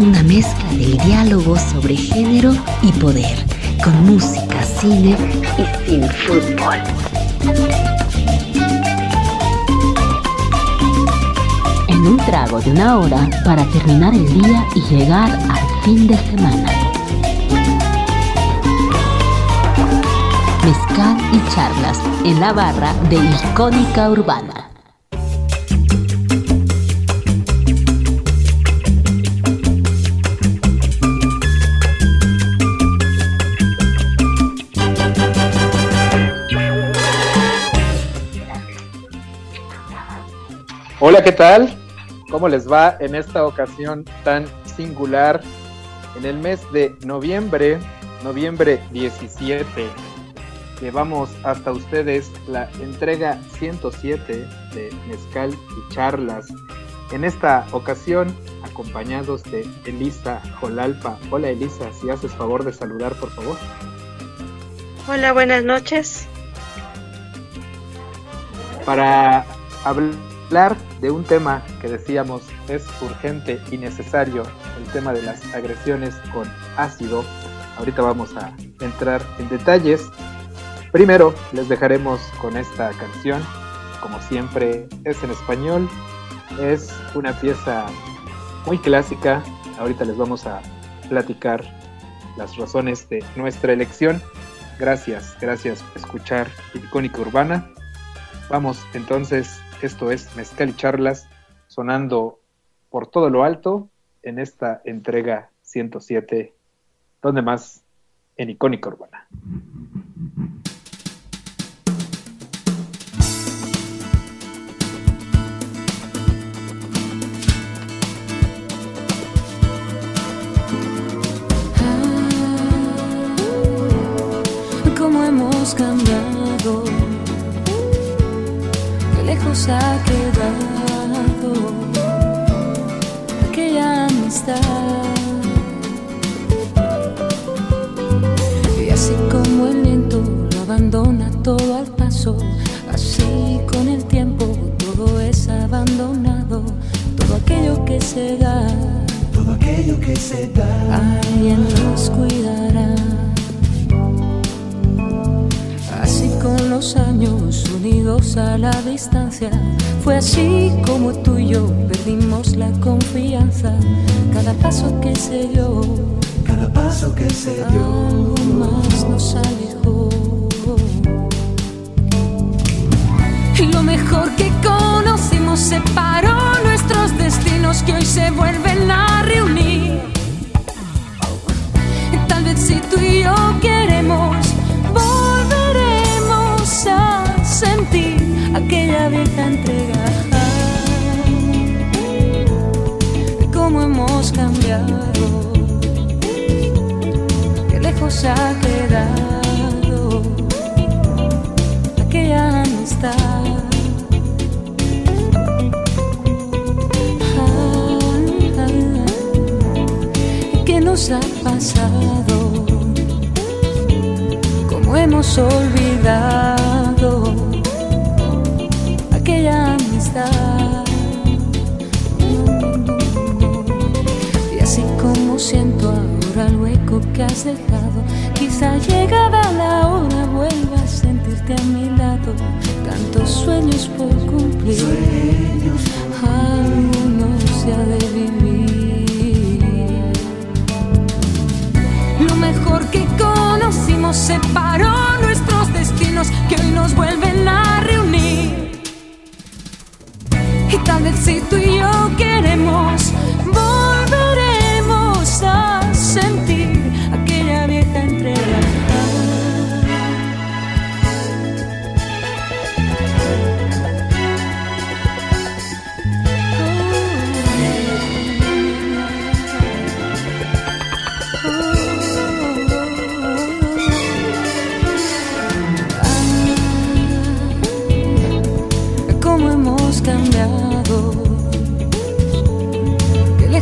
una mezcla del diálogo sobre género y poder, con música, cine y sin fútbol. En un trago de una hora para terminar el día y llegar al fin de semana. Mezcal y charlas en la barra de Icónica Urbana. Hola, ¿qué tal? ¿Cómo les va en esta ocasión tan singular? En el mes de noviembre, noviembre 17, llevamos hasta ustedes la entrega 107 de Mezcal y Charlas. En esta ocasión, acompañados de Elisa Jolalpa. Hola Elisa, si haces favor de saludar, por favor. Hola, buenas noches. Para hablar de un tema que decíamos es urgente y necesario, el tema de las agresiones con ácido. Ahorita vamos a entrar en detalles. Primero les dejaremos con esta canción, como siempre es en español, es una pieza muy clásica. Ahorita les vamos a platicar las razones de nuestra elección. Gracias, gracias por escuchar Icónica Urbana. Vamos entonces esto es Mezcal y Charlas, sonando por todo lo alto en esta entrega 107, donde más en Icónica Urbana. Ah, hemos cambiado lejos ha quedado aquella amistad. Y así como el viento lo abandona todo al paso, así con el tiempo todo es abandonado, todo aquello que se da, todo aquello que se da, alguien nos cuidará. Con los años unidos a la distancia, fue así como tú y yo perdimos la confianza. Cada paso que se dio, cada paso que se dio, algo más nos alejó. Y lo mejor que conocimos separó nuestros destinos que hoy se vuelven aquella vieja entrega cómo hemos cambiado, que lejos ha quedado aquella amistad. ¿Qué nos ha pasado? ¿Cómo hemos olvidado que has dejado, quizá llegada la hora vuelva a sentirte a mi lado. Tantos sueños por cumplir, sueños algunos se ha de vivir. Lo mejor que conocimos separó nuestros destinos que hoy nos vuelven a reunir. Y tal vez si tú y yo queremos,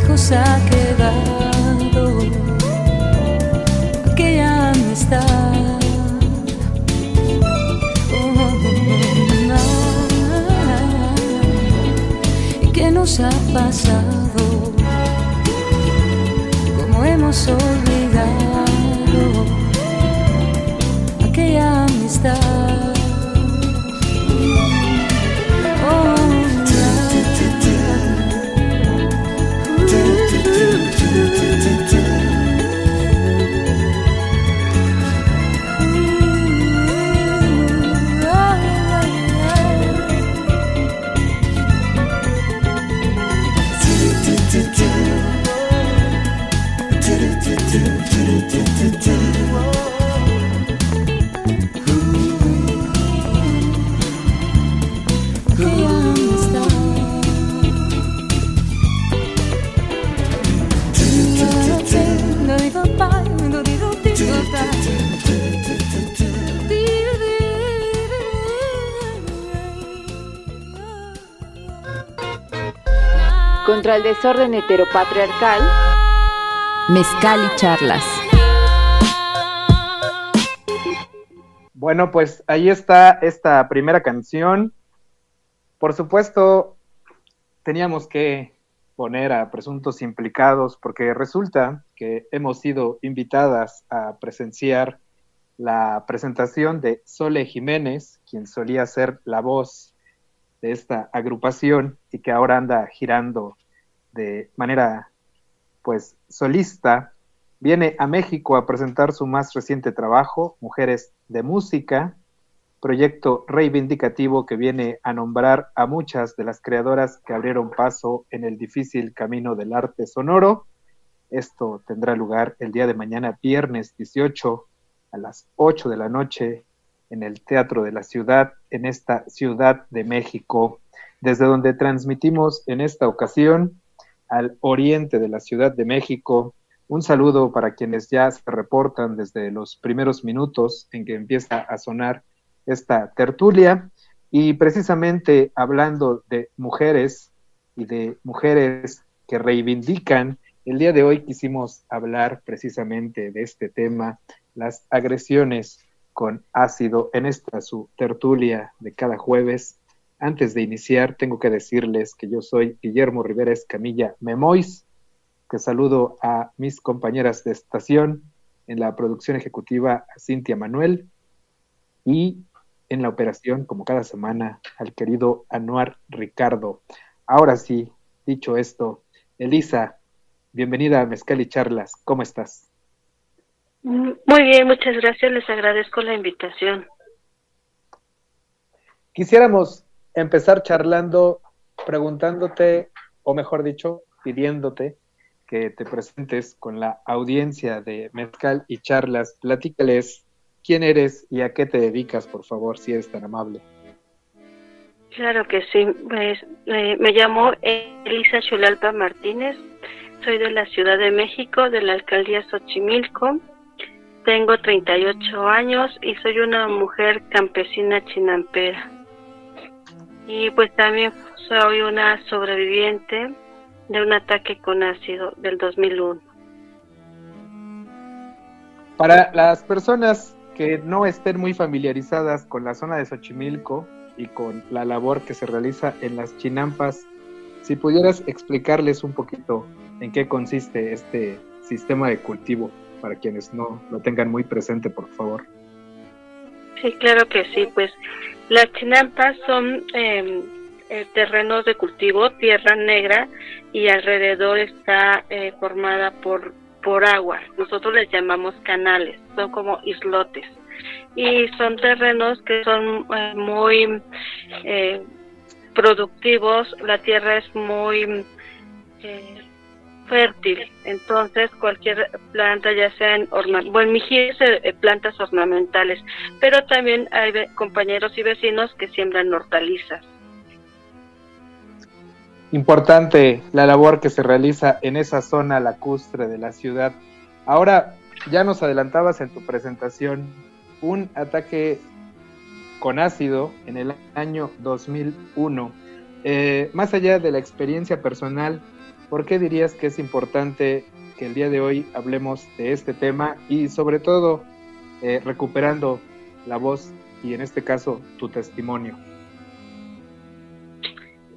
nos ha quedado aquella amistad. ¿Y qué nos ha pasado? ¿Cómo hemos olvidado aquella amistad? Contra el desorden heteropatriarcal, Mezcal y charlas. Bueno, pues ahí está esta primera canción. Por supuesto, teníamos que poner a presuntos implicados porque resulta que hemos sido invitadas a presenciar la presentación de Sole Jiménez, quien solía ser la voz de esta agrupación y que ahora anda girando de manera pues solista, viene a México a presentar su más reciente trabajo, Mujeres de Música, proyecto reivindicativo que viene a nombrar a muchas de las creadoras que abrieron paso en el difícil camino del arte sonoro. Esto tendrá lugar el día de mañana, viernes 18, a las 8 de la noche, en el Teatro de la Ciudad, en esta Ciudad de México, desde donde transmitimos en esta ocasión al oriente de la Ciudad de México. Un saludo para quienes ya se reportan desde los primeros minutos en que empieza a sonar esta tertulia. Y precisamente hablando de mujeres y de mujeres que reivindican, el día de hoy quisimos hablar precisamente de este tema, las agresiones con ácido en esta su tertulia de cada jueves. Antes de iniciar, tengo que decirles que yo soy Guillermo Rivera Escamilla Memois, que saludo a mis compañeras de estación en la producción ejecutiva a Cintia Manuel y en la operación, como cada semana, al querido Anuar Ricardo. Ahora sí, dicho esto, Elisa, bienvenida a Mezcal y Charlas, ¿cómo estás? Muy bien, muchas gracias, les agradezco la invitación. Quisiéramos empezar charlando, preguntándote, o mejor dicho, pidiéndote que te presentes con la audiencia de Mezcal y Charlas. Platícales quién eres y a qué te dedicas, por favor, si eres tan amable. Claro que sí, pues, eh, me llamo Elisa Chulalpa Martínez, soy de la Ciudad de México, de la alcaldía Xochimilco, tengo 38 años y soy una mujer campesina chinampera. Y pues también soy una sobreviviente de un ataque con ácido del 2001. Para las personas que no estén muy familiarizadas con la zona de Xochimilco y con la labor que se realiza en las chinampas, si pudieras explicarles un poquito en qué consiste este sistema de cultivo para quienes no lo tengan muy presente, por favor. Sí, claro que sí, pues las chinampas son eh, eh, terrenos de cultivo, tierra negra y alrededor está eh, formada por, por agua. Nosotros les llamamos canales, son como islotes. Y son terrenos que son eh, muy eh, productivos, la tierra es muy eh, fértil, entonces cualquier planta, ya sean ornamentales, bueno, mi eh, plantas ornamentales, pero también hay compañeros y vecinos que siembran hortalizas. Importante la labor que se realiza en esa zona lacustre de la ciudad. Ahora, ya nos adelantabas en tu presentación un ataque con ácido en el año 2001. Eh, más allá de la experiencia personal, ¿por qué dirías que es importante que el día de hoy hablemos de este tema y sobre todo eh, recuperando la voz y en este caso tu testimonio?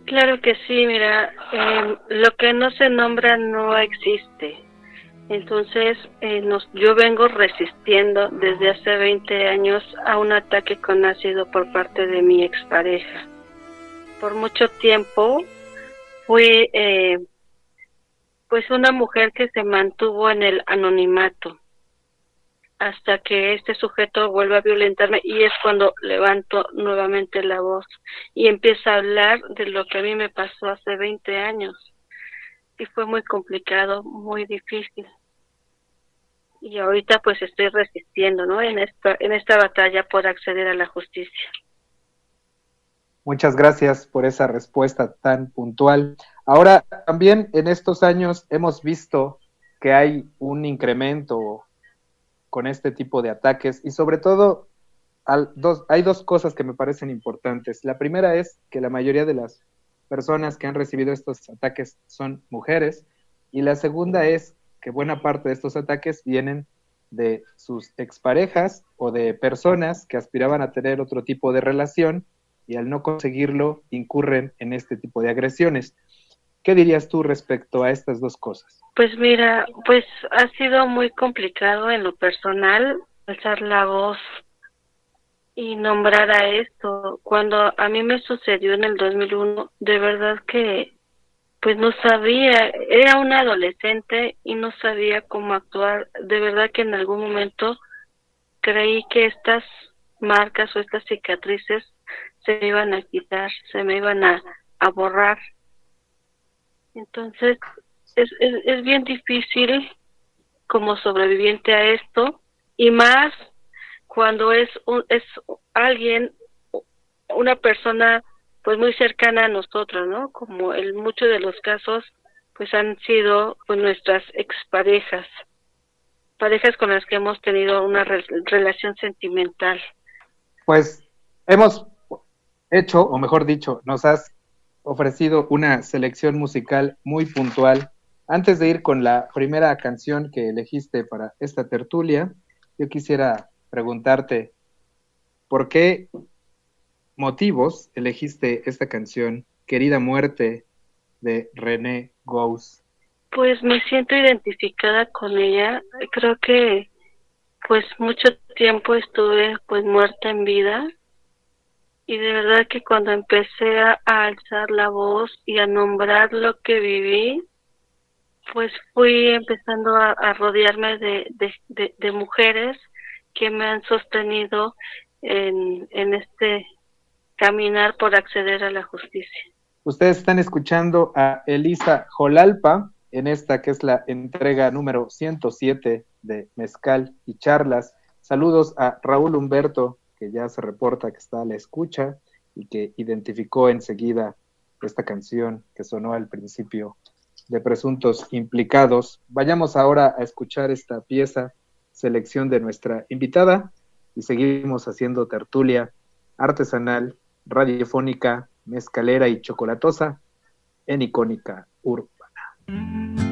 Claro que sí, mira, em, lo que no se nombra no existe. Entonces, eh, nos, yo vengo resistiendo desde hace 20 años a un ataque con ácido por parte de mi expareja. Por mucho tiempo fui eh, pues una mujer que se mantuvo en el anonimato hasta que este sujeto vuelve a violentarme y es cuando levanto nuevamente la voz y empiezo a hablar de lo que a mí me pasó hace 20 años y fue muy complicado, muy difícil. Y ahorita pues estoy resistiendo, ¿no? En esta en esta batalla por acceder a la justicia. Muchas gracias por esa respuesta tan puntual. Ahora, también en estos años hemos visto que hay un incremento con este tipo de ataques y sobre todo dos, hay dos cosas que me parecen importantes. La primera es que la mayoría de las personas que han recibido estos ataques son mujeres y la segunda es que buena parte de estos ataques vienen de sus exparejas o de personas que aspiraban a tener otro tipo de relación y al no conseguirlo incurren en este tipo de agresiones. ¿Qué dirías tú respecto a estas dos cosas? Pues mira, pues ha sido muy complicado en lo personal alzar la voz y nombrar a esto. Cuando a mí me sucedió en el 2001, de verdad que pues no sabía, era una adolescente y no sabía cómo actuar. De verdad que en algún momento creí que estas marcas o estas cicatrices se me iban a quitar, se me iban a, a borrar. Entonces, es, es, es bien difícil como sobreviviente a esto y más cuando es un, es alguien una persona pues muy cercana a nosotros, ¿no? Como en muchos de los casos pues han sido pues nuestras exparejas, parejas con las que hemos tenido una re relación sentimental. Pues hemos hecho, o mejor dicho, nos has ofrecido una selección musical muy puntual. Antes de ir con la primera canción que elegiste para esta tertulia, yo quisiera preguntarte, ¿por qué motivos elegiste esta canción, Querida Muerte, de René Gous? Pues me siento identificada con ella. Creo que pues mucho tiempo estuve pues muerta en vida y de verdad que cuando empecé a, alzar la voz y a nombrar lo que viví, pues fui empezando a, rodearme de, de, mujeres que me han sostenido en, en este caminar por acceder a la justicia. Ustedes están escuchando a Elisa Jolalpa en esta que es la entrega número 107 de Mezcal y Charlas. Saludos a Raúl Humberto, que ya se reporta que está a la escucha y que identificó enseguida esta canción que sonó al principio de Presuntos Implicados. Vayamos ahora a escuchar esta pieza, selección de nuestra invitada, y seguimos haciendo tertulia artesanal, radiofónica, mezcalera y chocolatosa en icónica urbana.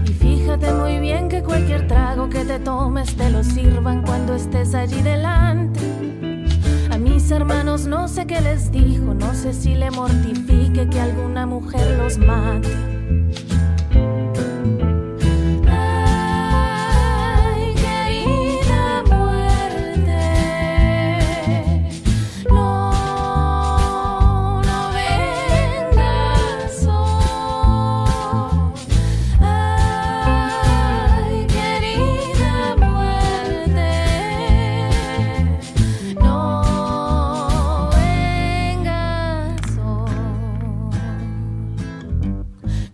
Muy bien que que te tomes te lo sirvan cuando estés allí delante. A mis hermanos no sé qué les dijo, no sé si le mortifique que alguna mujer los mate.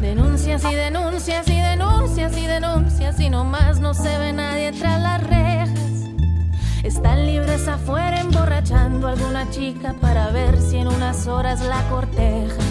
Denuncias y denuncias y denuncias y denuncias y nomás no se ve nadie tras las rejas. Están libres afuera emborrachando a alguna chica para ver si en unas horas la corteja.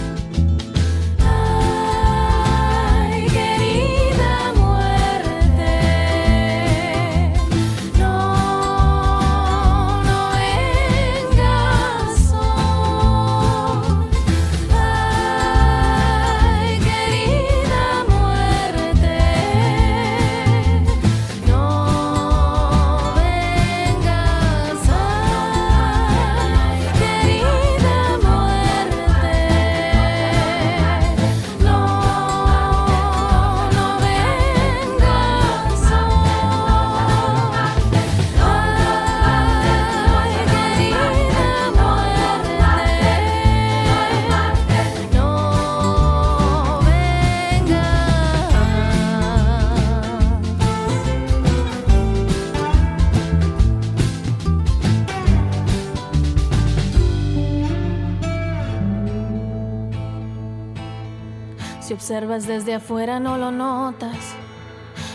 Observas desde afuera no lo notas,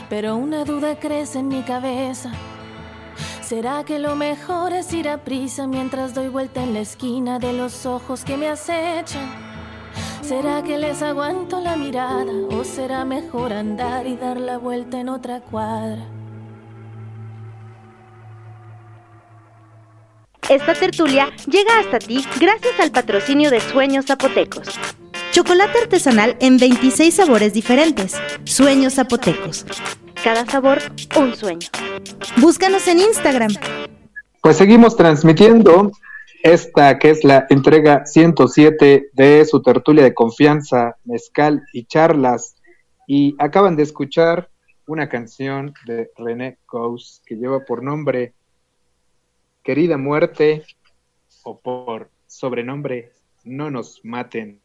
pero una duda crece en mi cabeza. ¿Será que lo mejor es ir a prisa mientras doy vuelta en la esquina de los ojos que me acechan? ¿Será que les aguanto la mirada o será mejor andar y dar la vuelta en otra cuadra? Esta tertulia llega hasta ti gracias al patrocinio de Sueños Zapotecos. Chocolate artesanal en 26 sabores diferentes. Sueños zapotecos. Cada sabor, un sueño. Búscanos en Instagram. Pues seguimos transmitiendo esta que es la entrega 107 de su tertulia de confianza, mezcal y charlas. Y acaban de escuchar una canción de René Gauss que lleva por nombre Querida Muerte o por sobrenombre No nos maten.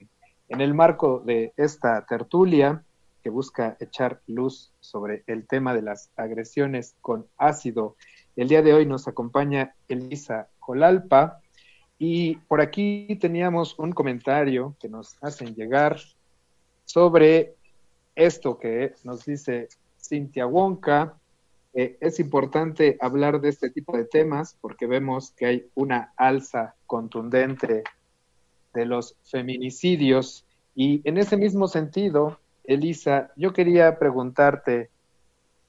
En el marco de esta tertulia, que busca echar luz sobre el tema de las agresiones con ácido, el día de hoy nos acompaña Elisa Colalpa y por aquí teníamos un comentario que nos hacen llegar sobre esto que nos dice Cintia Wonka. Es importante hablar de este tipo de temas porque vemos que hay una alza contundente de los feminicidios. Y en ese mismo sentido, Elisa, yo quería preguntarte,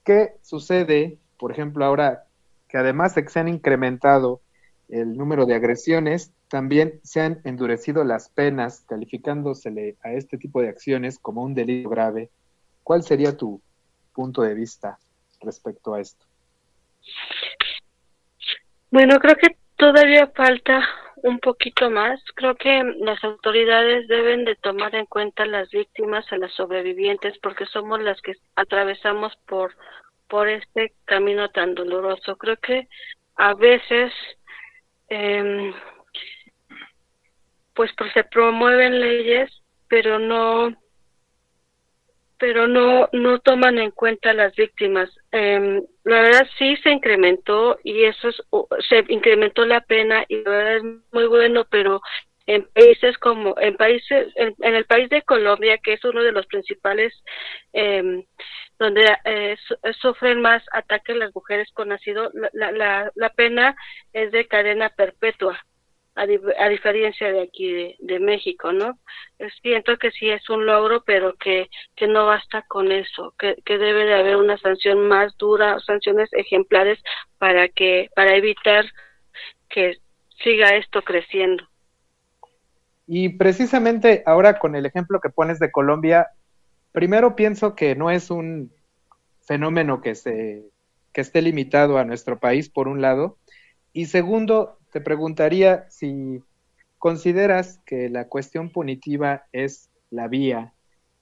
¿qué sucede, por ejemplo, ahora que además de que se han incrementado el número de agresiones, también se han endurecido las penas, calificándosele a este tipo de acciones como un delito grave? ¿Cuál sería tu punto de vista respecto a esto? Bueno, creo que todavía falta un poquito más. Creo que las autoridades deben de tomar en cuenta a las víctimas, a las sobrevivientes, porque somos las que atravesamos por por este camino tan doloroso. Creo que a veces, eh, pues, pues se promueven leyes, pero no pero no no toman en cuenta las víctimas. Eh, la verdad sí se incrementó y eso es, se incrementó la pena y la verdad es muy bueno, pero en países como en países en, el país de Colombia que es uno de los principales em, donde eh, sufren más ataques las mujeres con nacido la, la, la pena es de cadena perpetua a, diferencia de aquí de, México, ¿no? Siento que sí es un logro, pero que, que no basta con eso, que, que debe de haber una sanción más dura, sanciones ejemplares para que para evitar que siga esto creciendo. Y precisamente ahora con el ejemplo que pones de Colombia, primero pienso que no es un fenómeno que se que esté limitado a nuestro país por un lado, y segundo, te preguntaría si consideras que la cuestión punitiva es la vía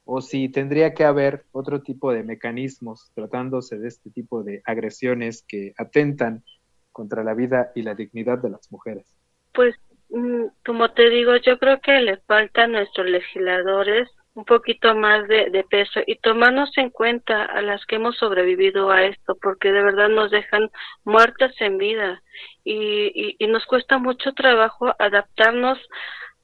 o si tendría que haber otro tipo de mecanismos tratándose de este tipo de agresiones que atentan contra la vida y la dignidad de las mujeres. Pues, mm, como te digo, yo creo que le falta a nuestros legisladores un poquito más de, peso y tomarnos en cuenta a las que hemos sobrevivido a esto, porque de verdad nos dejan muertas en vida y, y, nos cuesta mucho trabajo adaptarnos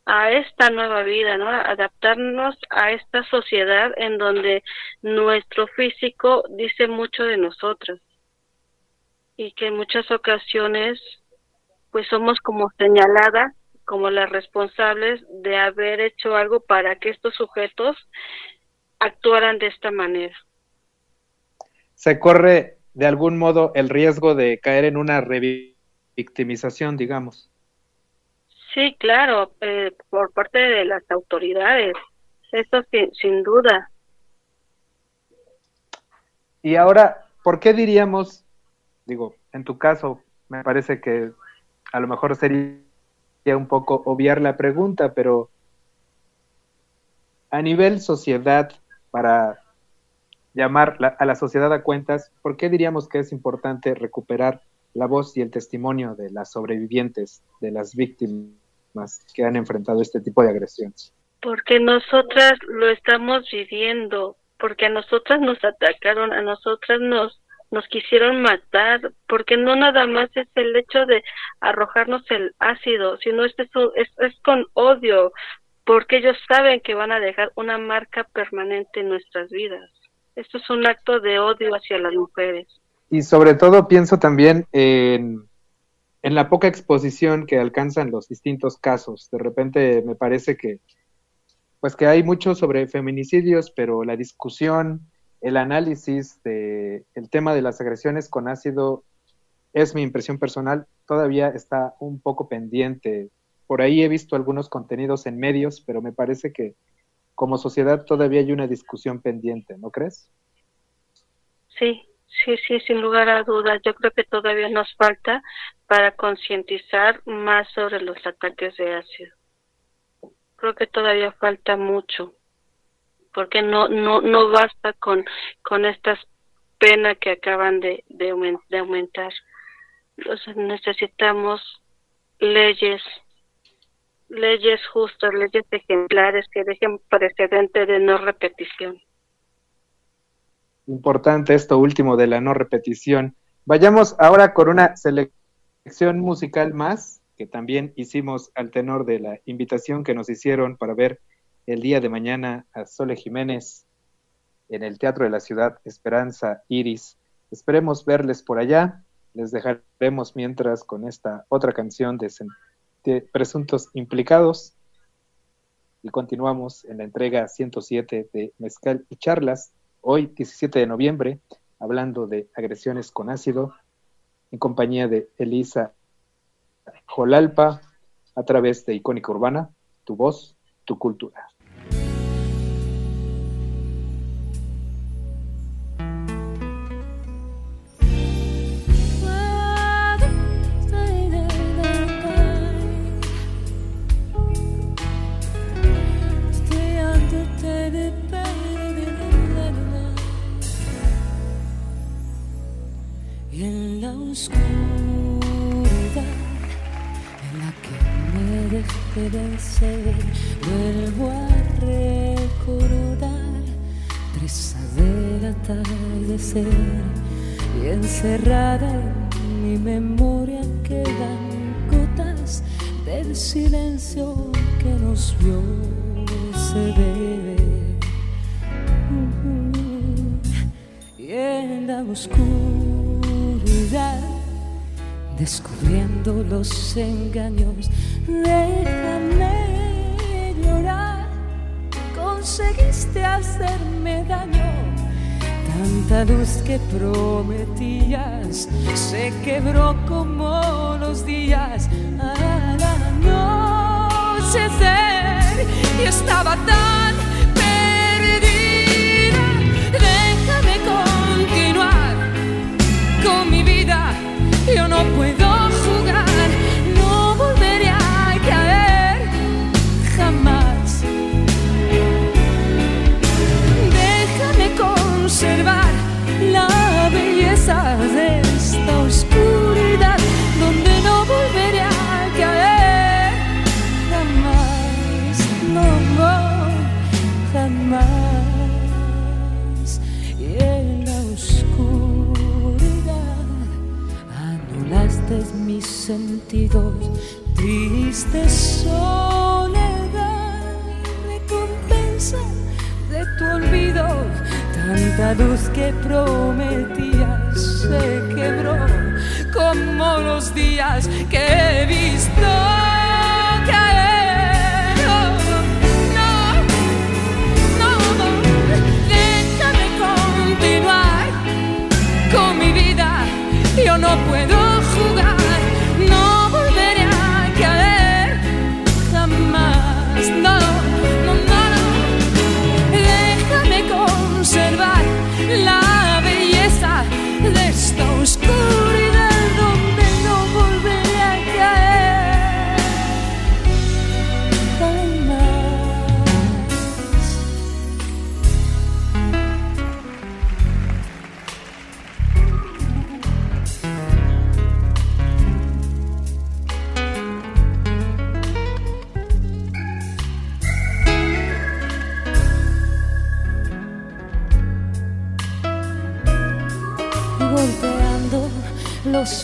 a esta nueva vida, ¿no? Adaptarnos a esta sociedad en donde nuestro físico dice mucho de nosotros y que en muchas ocasiones pues somos como señaladas como las responsables de haber hecho algo para que estos sujetos actuaran de esta manera. Se corre de algún modo el riesgo de caer en una revictimización, digamos. Sí, claro, eh, por parte de las autoridades, eso sin, sin duda. Y ahora, ¿por qué diríamos, digo, en tu caso, me parece que a lo mejor sería un poco obviar la pregunta, pero a nivel sociedad, para llamar a la sociedad a cuentas, ¿por qué diríamos que es importante recuperar la voz y el testimonio de las sobrevivientes, de las víctimas que han enfrentado este tipo de agresiones? Porque nosotras lo estamos viviendo, porque a nosotras nos atacaron, a nosotras nos nos quisieron matar, porque no nada más es el hecho de arrojarnos el ácido, sino es, es, es con odio, porque ellos saben que van a dejar una marca permanente en nuestras vidas. Esto es un acto de odio hacia las mujeres. Y sobre todo pienso también en, en la poca exposición que alcanzan los distintos casos. De repente me parece que pues que hay mucho sobre feminicidios, pero la discusión el análisis de el tema de las agresiones con ácido es mi impresión personal, todavía está un poco pendiente. Por ahí he visto algunos contenidos en medios, pero me parece que como sociedad todavía hay una discusión pendiente, ¿no crees? Sí, sí, sí, sin lugar a dudas. Yo creo que todavía nos falta para concientizar más sobre los ataques de ácido. Creo que todavía falta mucho porque no no no basta con con estas penas que acaban de, de, aumentar. Necesitamos leyes leyes justas, leyes ejemplares que dejen precedente de no repetición. Importante esto último de la no repetición. Vayamos ahora con una selección musical más que también hicimos al tenor de la invitación que nos hicieron para ver el día de mañana a Sole Jiménez en el Teatro de la Ciudad Esperanza Iris. Esperemos verles por allá. Les dejaremos mientras con esta otra canción de, Presuntos Implicados. Y continuamos en la entrega 107 de Mezcal y Charlas, hoy 17 de noviembre, hablando de agresiones con ácido, en compañía de Elisa Jolalpa, a través de Icónica Urbana, tu voz, tu cultura. Vuelvo a recordar tres del atardecer y encerrada en mi memoria quedan gotas de el silencio que nos vio se debe. Y en la oscuridad, descubriendo los engaños, déjame llorar. Conseguiste hacerme daño. Tanta luz que prometías. Se quebró como los días. Al anochecer y estaba tan perdida. Déjame continuar con mi vida, yo no puedo triste soledad, recompensa de tu olvido. Tanta luz que prometías se quebró como los días que he visto caer. Yo no puedo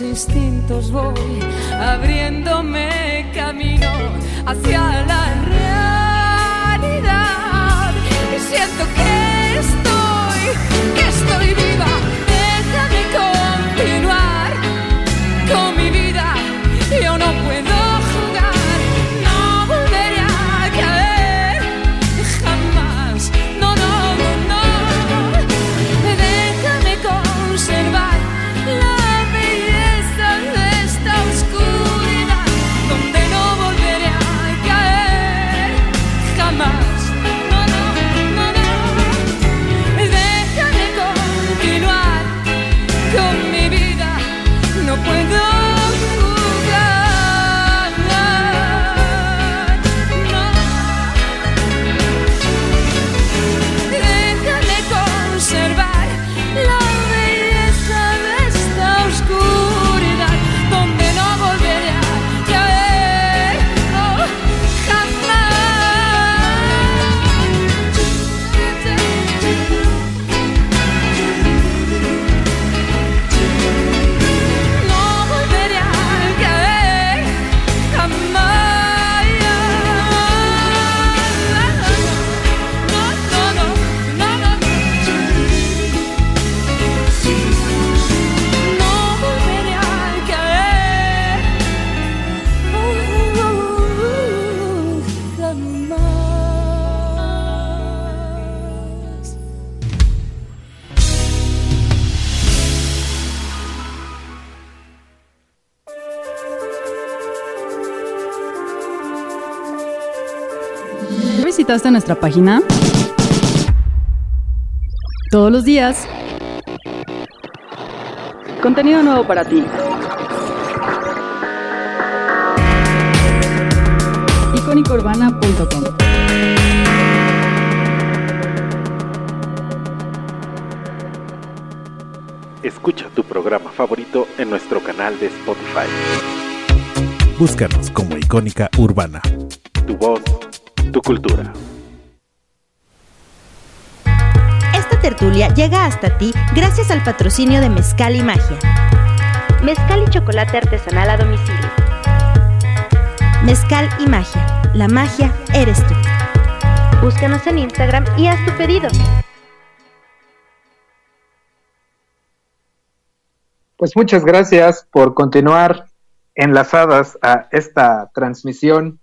instintos voy abriéndome camino hacia la realidad. Y siento que estoy que visitaste nuestra página? Todos los días. Contenido nuevo para ti. icónicourbana.com Escucha tu programa favorito en nuestro canal de Spotify. Búscanos como Icónica Urbana. Tu voz, tu cultura. Esta tertulia llega hasta ti gracias al patrocinio de Mezcal y Magia. Mezcal y chocolate artesanal a domicilio. Mezcal y magia. La magia eres tú. Búscanos en Instagram y haz tu pedido. Pues muchas gracias por continuar enlazadas a esta transmisión.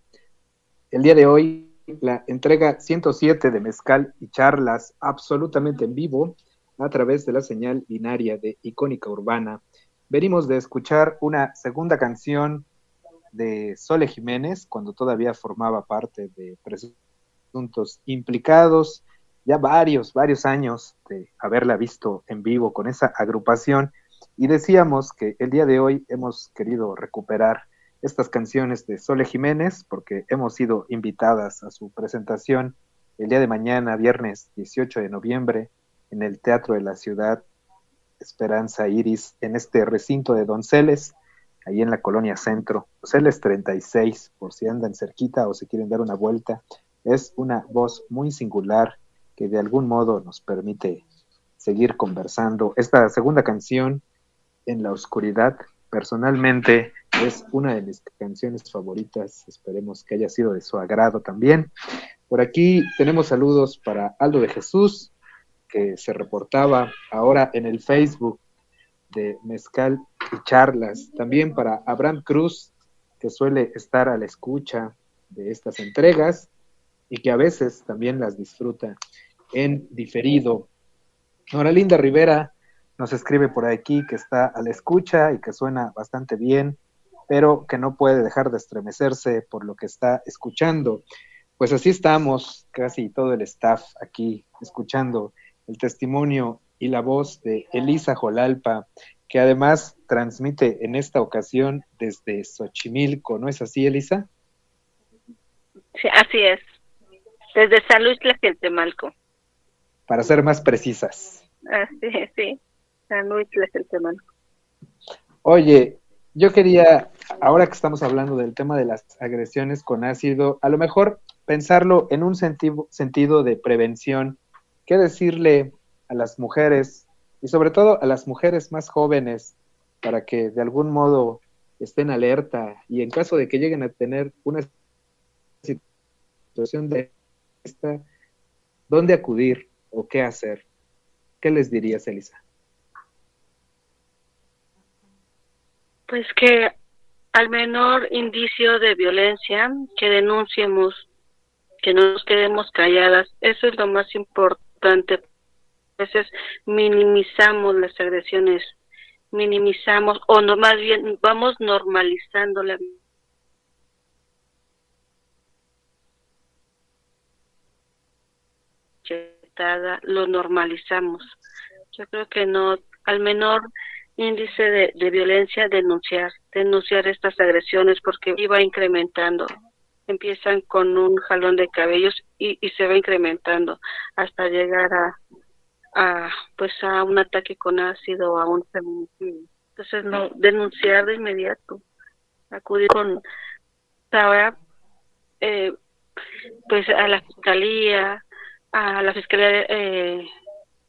El día de hoy, la entrega 107 de Mezcal y Charlas absolutamente en vivo a través de la señal binaria de Icónica Urbana. Venimos de escuchar una segunda canción de Sole Jiménez, cuando todavía formaba parte de Presuntos Implicados, ya varios, varios años de haberla visto en vivo con esa agrupación y decíamos que el día de hoy hemos querido recuperar estas canciones de Sole Jiménez porque hemos sido invitadas a su presentación el día de mañana, viernes 18 de noviembre, en el Teatro de la Ciudad Esperanza Iris, en este recinto de Donceles, ahí en la colonia Centro. Donceles 36, por si andan cerquita o si quieren dar una vuelta. Es una voz muy singular que de algún modo nos permite seguir conversando. Esta segunda canción en la oscuridad, personalmente es una de mis canciones favoritas, esperemos que haya sido de su agrado también. Por aquí tenemos saludos para Aldo de Jesús, que se reportaba ahora en el Facebook de Mezcal y Charlas. También para Abraham Cruz, que suele estar a la escucha de estas entregas y que a veces también las disfruta en diferido. Nora Linda Rivera nos escribe por aquí que está a la escucha y que suena bastante bien, pero que no puede dejar de estremecerse por lo que está escuchando. Pues así estamos, casi todo el staff aquí, escuchando el testimonio y la voz de Elisa Jolalpa, que además transmite en esta ocasión desde Xochimilco, ¿no es así, Elisa? Sí, así es, desde San Luis Tlaxcaltemalco. Para ser más precisas. Así es, sí. Oye, yo quería, ahora que estamos hablando del tema de las agresiones con ácido, a lo mejor pensarlo en un sentido, sentido de prevención. ¿Qué decirle a las mujeres y sobre todo a las mujeres más jóvenes para que de algún modo estén alerta y en caso de que lleguen a tener una situación de esta, ¿dónde acudir o qué hacer? ¿Qué les dirías, Elisa? Pues que al menor indicio de violencia, que denunciemos, que no nos quedemos calladas, eso es lo más importante. A veces minimizamos las agresiones, minimizamos, o no, más bien vamos normalizando la lo normalizamos. Yo creo que no, al menor índice de, violencia, denunciar, denunciar estas agresiones porque iba incrementando. Empiezan con un jalón de cabellos y, y se va incrementando hasta llegar a, pues a un ataque con ácido a un feminicidio. Entonces no denunciar de inmediato, acudir con ahora eh, pues a la fiscalía, a la fiscalía eh,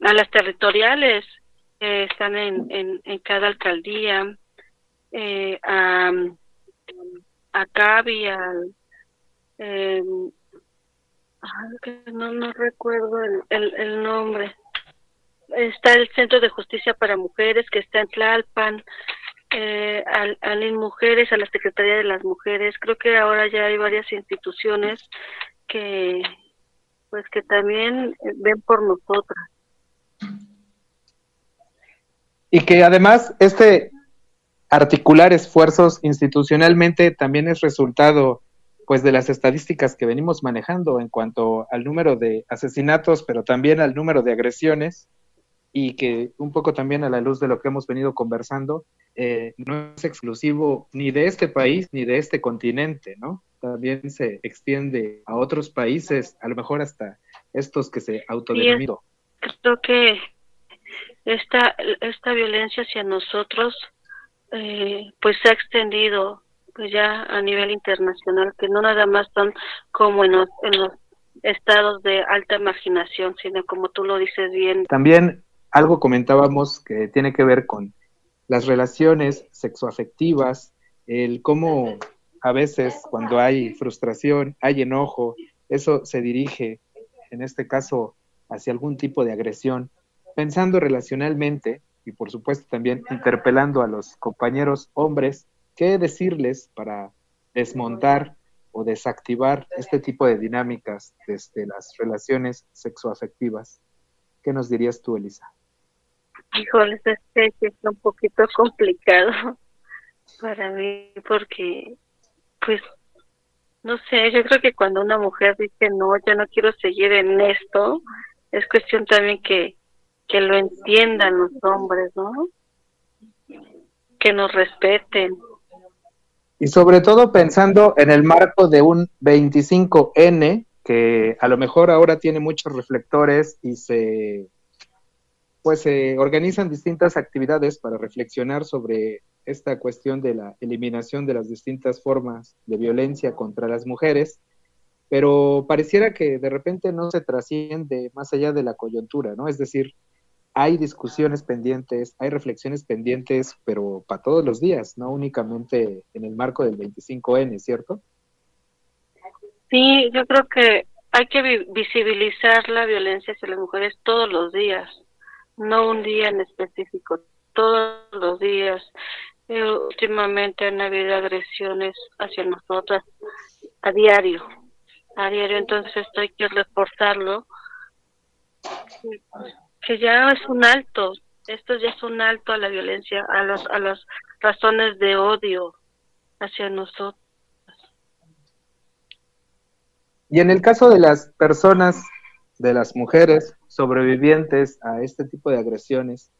a las territoriales están en, en, cada alcaldía, eh, a, a Cabi, al, eh, no, no recuerdo el, el, el, nombre. Está el Centro de Justicia para Mujeres que está en Tlalpan, eh, al, al Mujeres, a la Secretaría de las Mujeres. Creo que ahora ya hay varias instituciones que pues que también ven por nosotras y que además este articular esfuerzos institucionalmente también es resultado pues de las estadísticas que venimos manejando en cuanto al número de asesinatos, pero también al número de agresiones y que un poco también a la luz de lo que hemos venido conversando, eh, no es exclusivo ni de este país ni de este continente, ¿no? También se extiende a otros países, a lo mejor hasta estos que se autodenominan. Creo que esta, esta violencia hacia nosotros eh, pues se ha extendido pues ya a nivel internacional, que no nada más son como en los, en los estados de alta marginación, sino como tú lo dices bien. También algo comentábamos que tiene que ver con las relaciones sexoafectivas, el cómo a veces cuando hay frustración, hay enojo, eso se dirige, en este caso, hacia algún tipo de agresión, pensando relacionalmente y por supuesto también interpelando a los compañeros hombres, qué decirles para desmontar o desactivar este tipo de dinámicas desde las relaciones sexoafectivas. ¿Qué nos dirías tú, Elisa? Híjole, este es un poquito complicado para mí porque, pues, no sé, yo creo que cuando una mujer dice no, ya no quiero seguir en esto, es cuestión también que, que lo entiendan los hombres, ¿no? Que nos respeten. Y sobre todo pensando en el marco de un 25N, que a lo mejor ahora tiene muchos reflectores y se pues se organizan distintas actividades para reflexionar sobre esta cuestión de la eliminación de las distintas formas de violencia contra las mujeres, pero pareciera que de repente no se trasciende más allá de la coyuntura, ¿no? Es decir, hay discusiones pendientes, hay reflexiones pendientes, pero para todos los días, no únicamente en el marco del 25N, ¿cierto? Sí, yo creo que hay que visibilizar la violencia hacia las mujeres todos los días, no un día en específico, todos los días. Eh, últimamente han habido agresiones hacia nosotras a diario, a diario, entonces esto hay que reforzarlo que ya es un alto, esto ya es un alto a la violencia, a, los, a las razones de odio hacia nosotros. Y en el caso de las personas, de las mujeres sobrevivientes a este tipo de agresiones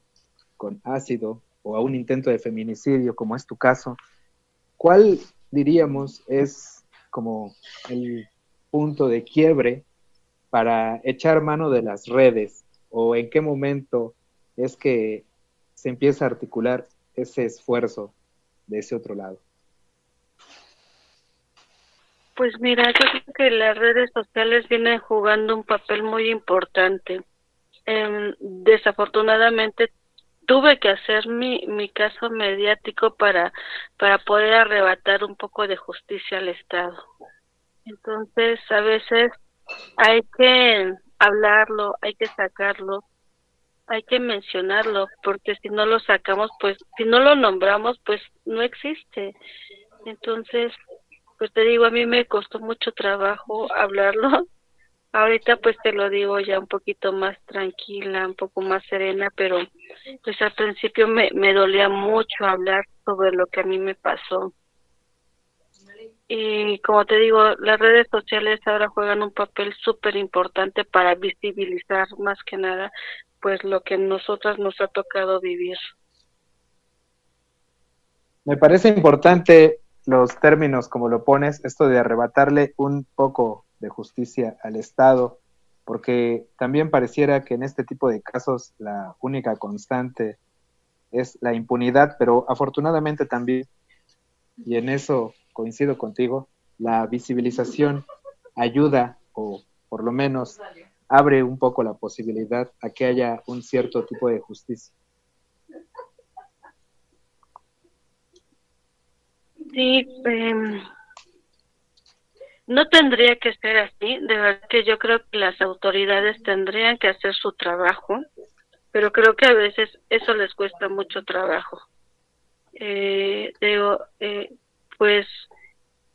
con ácido o a un intento de feminicidio, como es tu caso, ¿cuál diríamos es como el punto de quiebre para echar mano de las redes o en qué momento es que se empieza a articular ese esfuerzo de ese otro lado? Pues mira, yo creo que las redes sociales vienen jugando un papel muy importante. Em, desafortunadamente tuve que hacer mi, mi caso mediático para, para poder arrebatar un poco de justicia al Estado. Entonces, a veces hay que hablarlo, hay que sacarlo, hay que mencionarlo, porque si no lo sacamos, pues, si no lo nombramos, pues no existe. Entonces, pues te digo, a mí me costó mucho trabajo hablarlo. Ahorita pues te lo digo ya un poquito más tranquila, un poco más serena, pero pues al principio me, me dolía mucho hablar sobre lo que a mí me pasó. Y como te digo, las redes sociales ahora juegan un papel súper importante para visibilizar más que nada pues lo que nosotras nos ha tocado vivir. Me parece importante los términos como lo pones, esto de arrebatarle un poco de justicia al Estado, porque también pareciera que en este tipo de casos la única constante es la impunidad, pero afortunadamente también, y en eso coincido contigo, la visibilización ayuda o por lo menos abre un poco la posibilidad a que haya un cierto tipo de justicia. Sí, em, no tendría que ser así, de verdad que yo creo que las autoridades tendrían que hacer su trabajo, pero creo que a veces eso les cuesta mucho trabajo. Eh, digo, eh, pues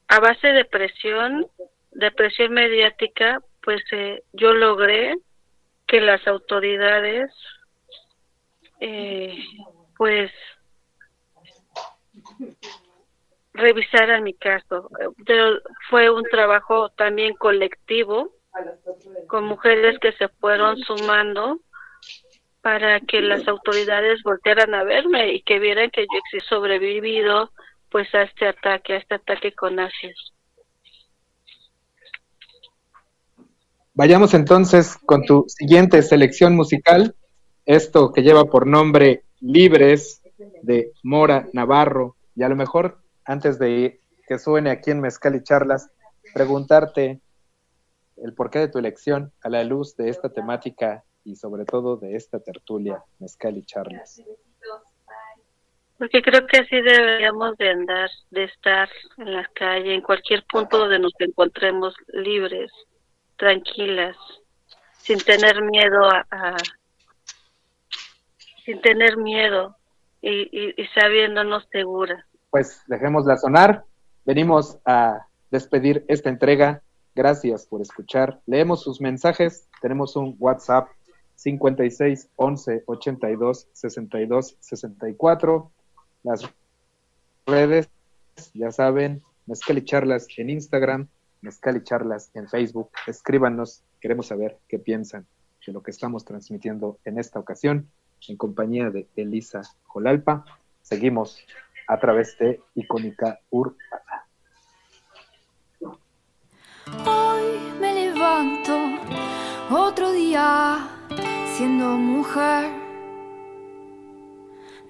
a base de presión, de presión mediática, pues eh, yo logré que las autoridades, eh, pues, revisaran mi caso. Fue un trabajo también colectivo, con mujeres que se fueron sumando para que las autoridades voltearan a verme y que vieran que yo he sobrevivido pues a este ataque, a este ataque con ácidos. Vayamos entonces con tu siguiente selección musical, esto que lleva por nombre Libres de Mora Navarro. Y a lo mejor, antes de que suene aquí en Mezcal y Charlas, preguntarte el porqué de tu elección a la luz de esta temática y sobre todo de esta tertulia Mezcal y Charlas. Porque creo que así deberíamos de andar, de estar en la calle, en cualquier punto donde nos encontremos libres, tranquilas, sin tener miedo a, sin tener miedo y, y, y sabiéndonos seguras. Pues dejémosla sonar. Venimos a despedir esta entrega. Gracias por escuchar. Leemos sus mensajes. Tenemos un WhatsApp 56 11 82 62 64. Las redes, ya saben, Mezcal y Charlas en Instagram, Mezcal y Charlas en Facebook. Escríbanos, queremos saber qué piensan de lo que estamos transmitiendo en esta ocasión en compañía de Elisa Jolalpa. Seguimos a través de Icónica Urbana. Hoy me levanto otro día siendo mujer.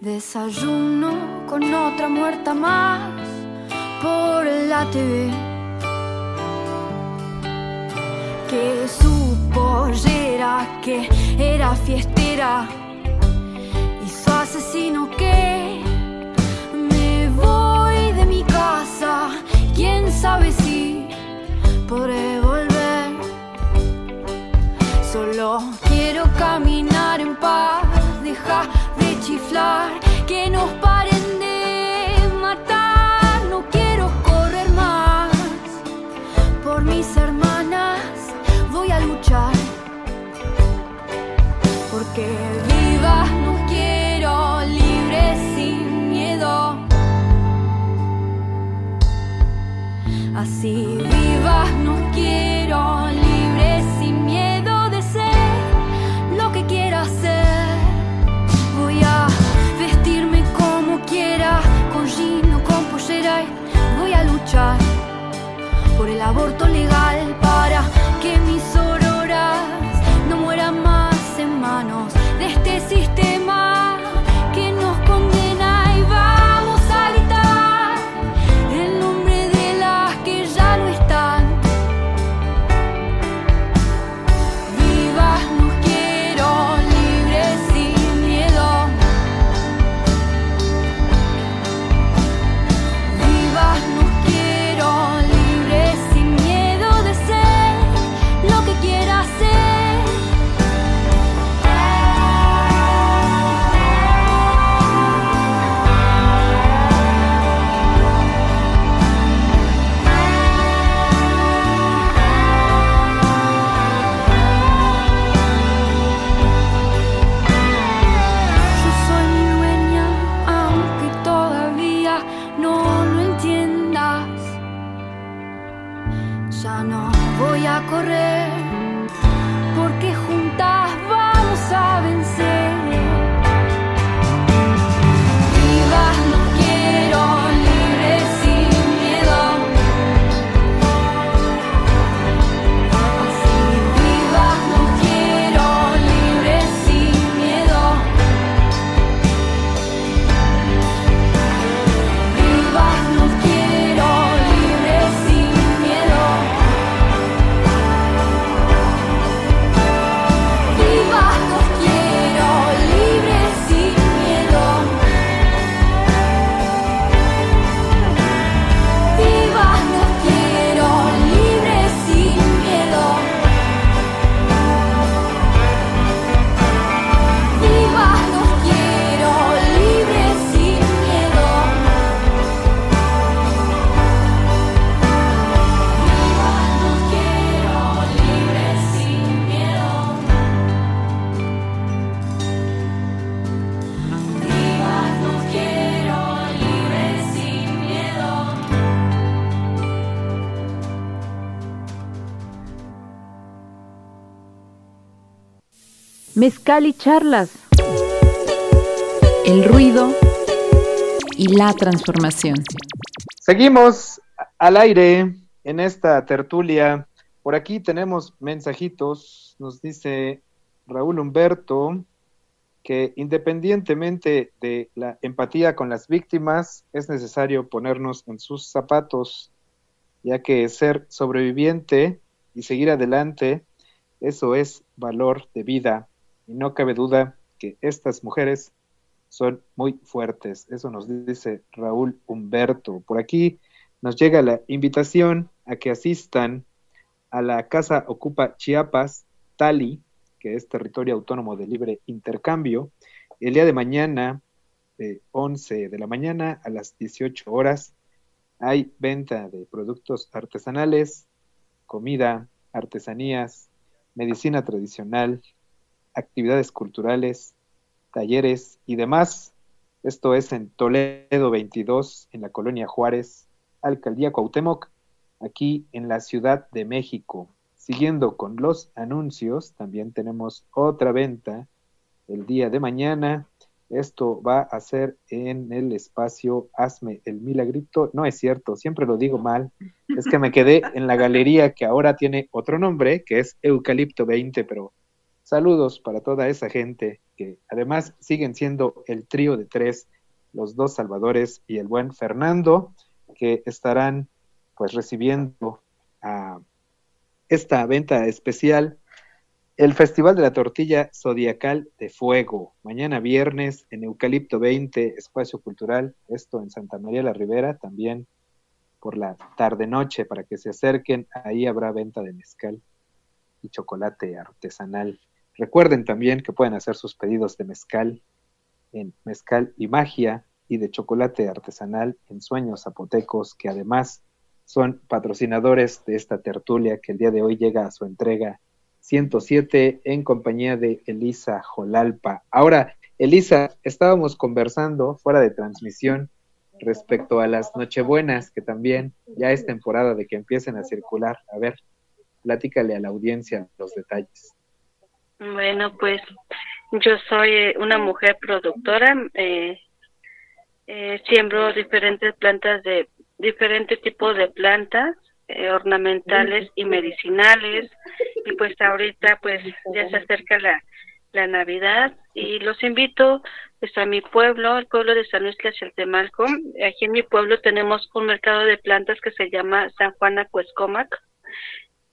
Desayuno con otra muerta más por la TV. Que su pollera, que era fiestera, y su asesino que me voy de mi casa. Quién sabe si podré volver. Solo quiero caminar en paz, deja que nos paren de matar. No quiero correr más por mis hermanas, voy a luchar. Porque vivas nos quiero, libres sin miedo. Así vivas nos por el aborto legal para que mis Mezcal y charlas. El ruido y la transformación. Seguimos al aire en esta tertulia. Por aquí tenemos mensajitos. Nos dice Raúl Humberto que independientemente de la empatía con las víctimas, es necesario ponernos en sus zapatos, ya que ser sobreviviente y seguir adelante, eso es valor de vida. Y no cabe duda que estas mujeres son muy fuertes. Eso nos dice Raúl Humberto. Por aquí nos llega la invitación a que asistan a la Casa Ocupa Chiapas, Tali, que es territorio autónomo de libre intercambio, el día de mañana, de 11 de la mañana a las 18 horas, hay venta de productos artesanales, comida, artesanías, medicina tradicional, actividades culturales, talleres y demás. Esto es en Toledo 22, en la colonia Juárez, Alcaldía Cuauhtémoc, aquí en la Ciudad de México. Siguiendo con los anuncios, también tenemos otra venta el día de mañana. Esto va a ser en el espacio Hazme el Milagrito. No es cierto, siempre lo digo mal. Es que me quedé en la galería que ahora tiene otro nombre, que es Eucalipto 20, pero saludos para toda esa gente que además siguen siendo el trío de tres, los dos Salvadores y el buen Fernando, que estarán pues recibiendo a esta venta especial, el Festival de la Tortilla Zodiacal de Fuego, mañana viernes en Eucalipto 20, Espacio Cultural, esto en Santa María la Ribera, también por la tarde-noche, para que se acerquen, ahí habrá venta de mezcal y chocolate artesanal. Recuerden también que pueden hacer sus pedidos de mezcal en Mezcal y Magia y de chocolate artesanal en Sueños Zapotecos, que además son patrocinadores de esta tertulia que el día de hoy llega a su entrega 107 en compañía de Elisa Jolalpa. Ahora, Elisa, estábamos conversando fuera de transmisión respecto a las Nochebuenas, que también ya es temporada de que empiecen a circular. A ver, platícale a la audiencia los detalles. Bueno, pues yo soy una mujer productora, eh, eh, siembro diferentes plantas de diferentes tipos de plantas eh, ornamentales y medicinales y pues ahorita pues ya se acerca la, la Navidad y los invito pues a mi pueblo, el pueblo de San Luis Tlaxaltemalco. Aquí en mi pueblo tenemos un mercado de plantas que se llama San Juan Acuescomac.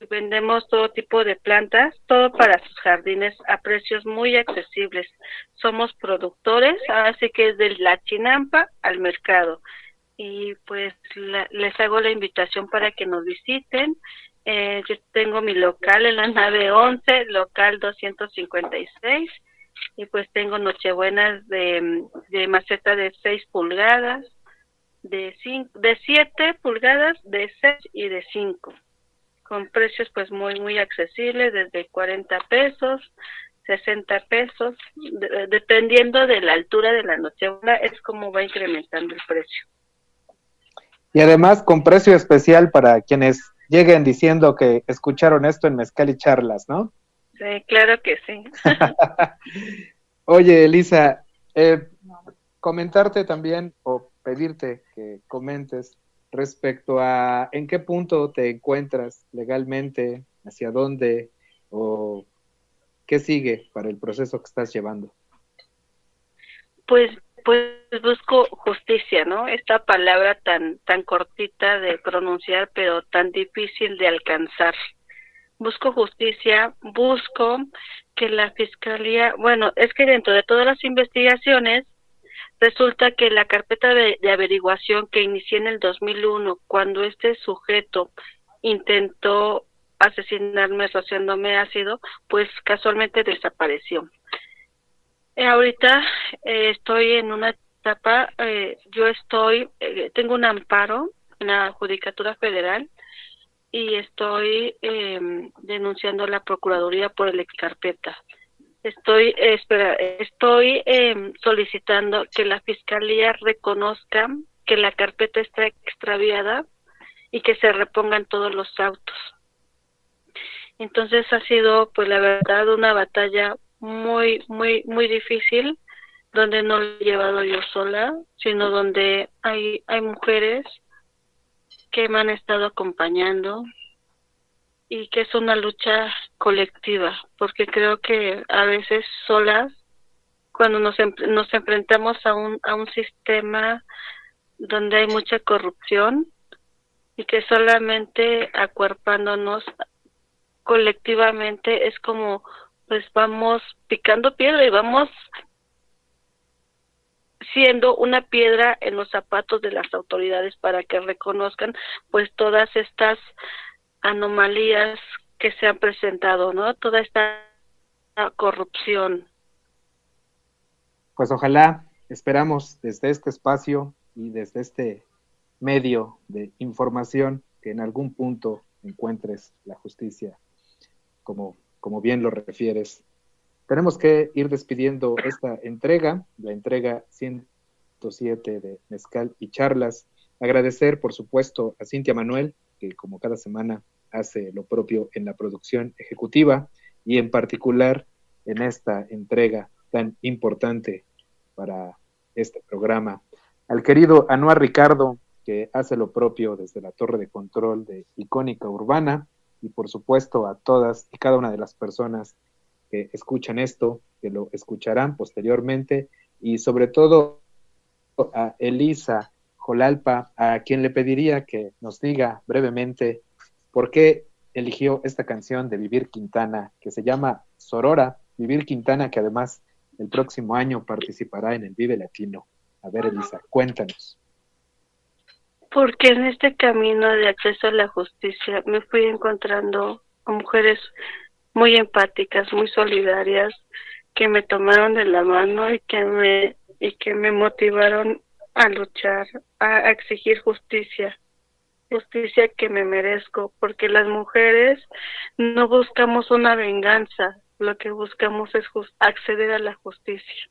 Vendemos todo tipo de plantas, todo para sus jardines a precios muy accesibles. Somos productores, así que desde la chinampa al mercado y pues les hago la invitación para que nos visiten. Eh, yo tengo mi local en la nave 11, local 256, y pues tengo nochebuenas de, de maceta de 6 pulgadas, de, cinco, de 7 pulgadas, de 6 y de 5, con precios pues muy, muy accesibles, desde 40 pesos, 60 pesos, dependiendo de la altura de la nochebuena, es como va incrementando el precio. Y además con precio especial para quienes lleguen diciendo que escucharon esto en Mezcal y Charlas, ¿no? Sí, claro que sí. Oye, Elisa, eh, comentarte también o pedirte que comentes respecto a en qué punto te encuentras legalmente, hacia dónde o qué sigue para el proceso que estás llevando. Pues pues busco justicia, ¿no? Esta palabra tan tan cortita de pronunciar, pero tan difícil de alcanzar. Busco justicia, busco que la fiscalía, bueno, es que dentro de todas las investigaciones resulta que la carpeta de, averiguación que inicié en el 2001, cuando este sujeto intentó asesinarme rociándome ácido, pues casualmente desapareció. Eh, ahorita eh, estoy en una etapa, eh, yo estoy, tengo un amparo en la Judicatura Federal y estoy em, denunciando a la Procuraduría por el excarpeta. Estoy, espera, estoy em, solicitando que la Fiscalía reconozca que la carpeta está extraviada y que se repongan todos los autos. Entonces ha sido, pues la verdad, una batalla muy, muy, muy difícil, donde no lo he llevado yo sola, sino donde hay, hay mujeres que me han estado acompañando y que es una lucha colectiva, porque creo que a veces solas, cuando nos, nos enfrentamos a un, a un sistema donde hay mucha corrupción y que solamente acuerpándonos colectivamente es como pues vamos picando piedra y vamos siendo una piedra en los zapatos de las autoridades para que reconozcan pues todas estas anomalías que se han presentado, ¿no? Toda esta corrupción. Pues ojalá, esperamos desde este espacio y desde este medio de información que en algún punto encuentres la justicia, como, como bien lo refieres. Tenemos que ir despidiendo esta entrega, la entrega 107 de Mezcal y Charlas. Agradecer, por supuesto, a Cintia Manuel, que como cada semana hace lo propio en la producción ejecutiva y en particular en esta entrega tan importante para este programa. Al querido Anuar Ricardo, que hace lo propio desde la torre de control de Icónica Urbana, y por supuesto a todas y cada una de las personas que escuchan esto, que lo escucharán posteriormente, y sobre todo a Elisa Jolalpa, a quien le pediría que nos diga brevemente por qué eligió esta canción de Vivir Quintana, que se llama Sorora, Vivir Quintana, que además el próximo año participará en el Vive Latino. A ver, Elisa, cuéntanos. Porque en este camino de acceso a la justicia me fui encontrando a mujeres muy empáticas, muy solidarias, que me tomaron de la mano y que me y que me motivaron a luchar, a exigir justicia, justicia que me merezco, porque las mujeres no buscamos una venganza, lo que buscamos es acceder a la justicia.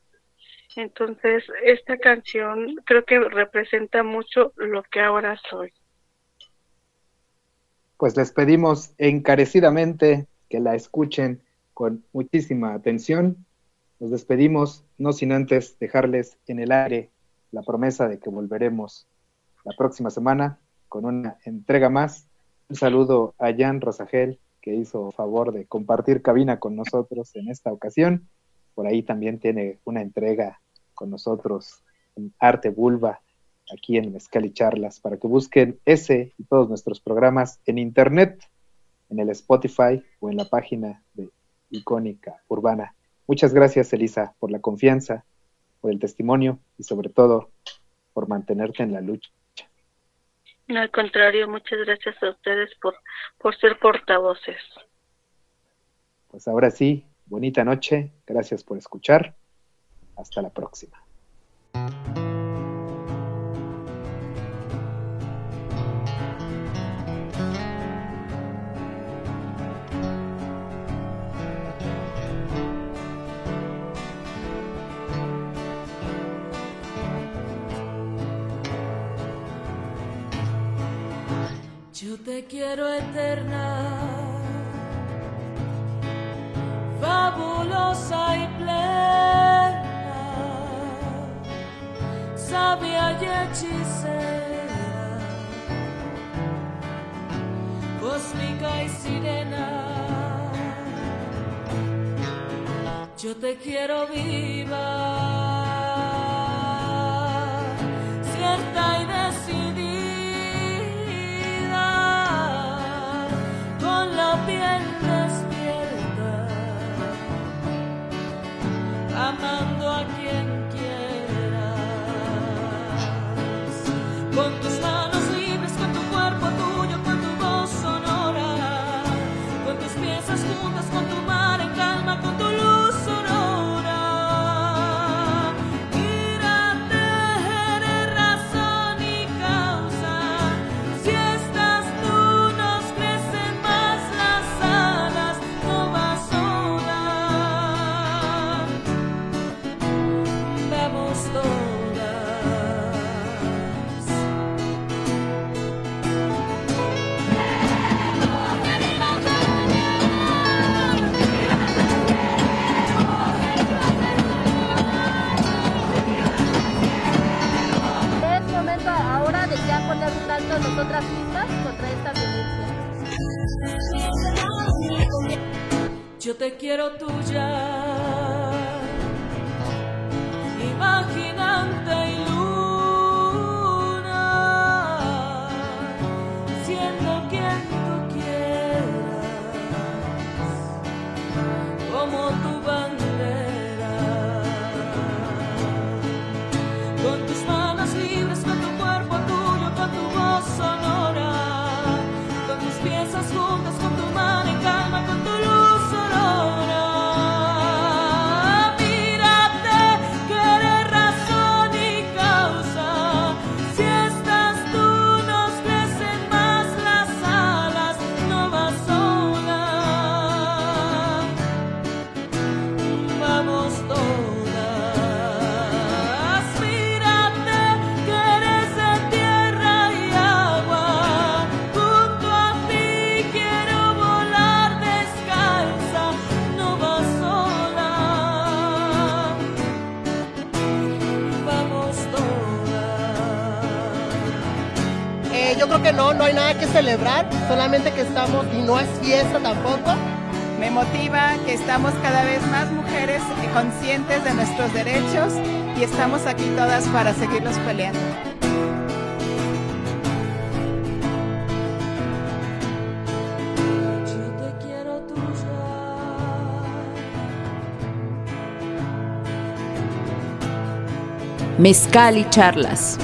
Entonces, esta canción creo que representa mucho lo que ahora soy. Pues les pedimos encarecidamente que la escuchen con muchísima atención. Nos despedimos, no sin antes dejarles en el aire la promesa de que volveremos la próxima semana con una entrega más. Un saludo a Jan Rosagel, que hizo favor de compartir cabina con nosotros en esta ocasión. Por ahí también tiene una entrega con nosotros en Arte Vulva, aquí en Mezcal y Charlas, para que busquen ese y todos nuestros programas en internet, en el Spotify o en la página de Icónica Urbana. Muchas gracias, Elisa, por la confianza, por el testimonio y sobre todo por mantenerte en la lucha. No, al contrario, muchas gracias a ustedes por, por ser portavoces. Pues ahora sí, bonita noche, gracias por escuchar. Hasta la próxima. Yo te quiero eterna, fabulosa y plena, sabia y hechicera, cósmica y sirena. Yo te quiero viva, te quiero tuya, celebrar, solamente que estamos, y no es fiesta tampoco. Me motiva que estamos cada vez más mujeres conscientes de nuestros derechos y estamos aquí todas para seguirlos peleando. Mezcal y charlas.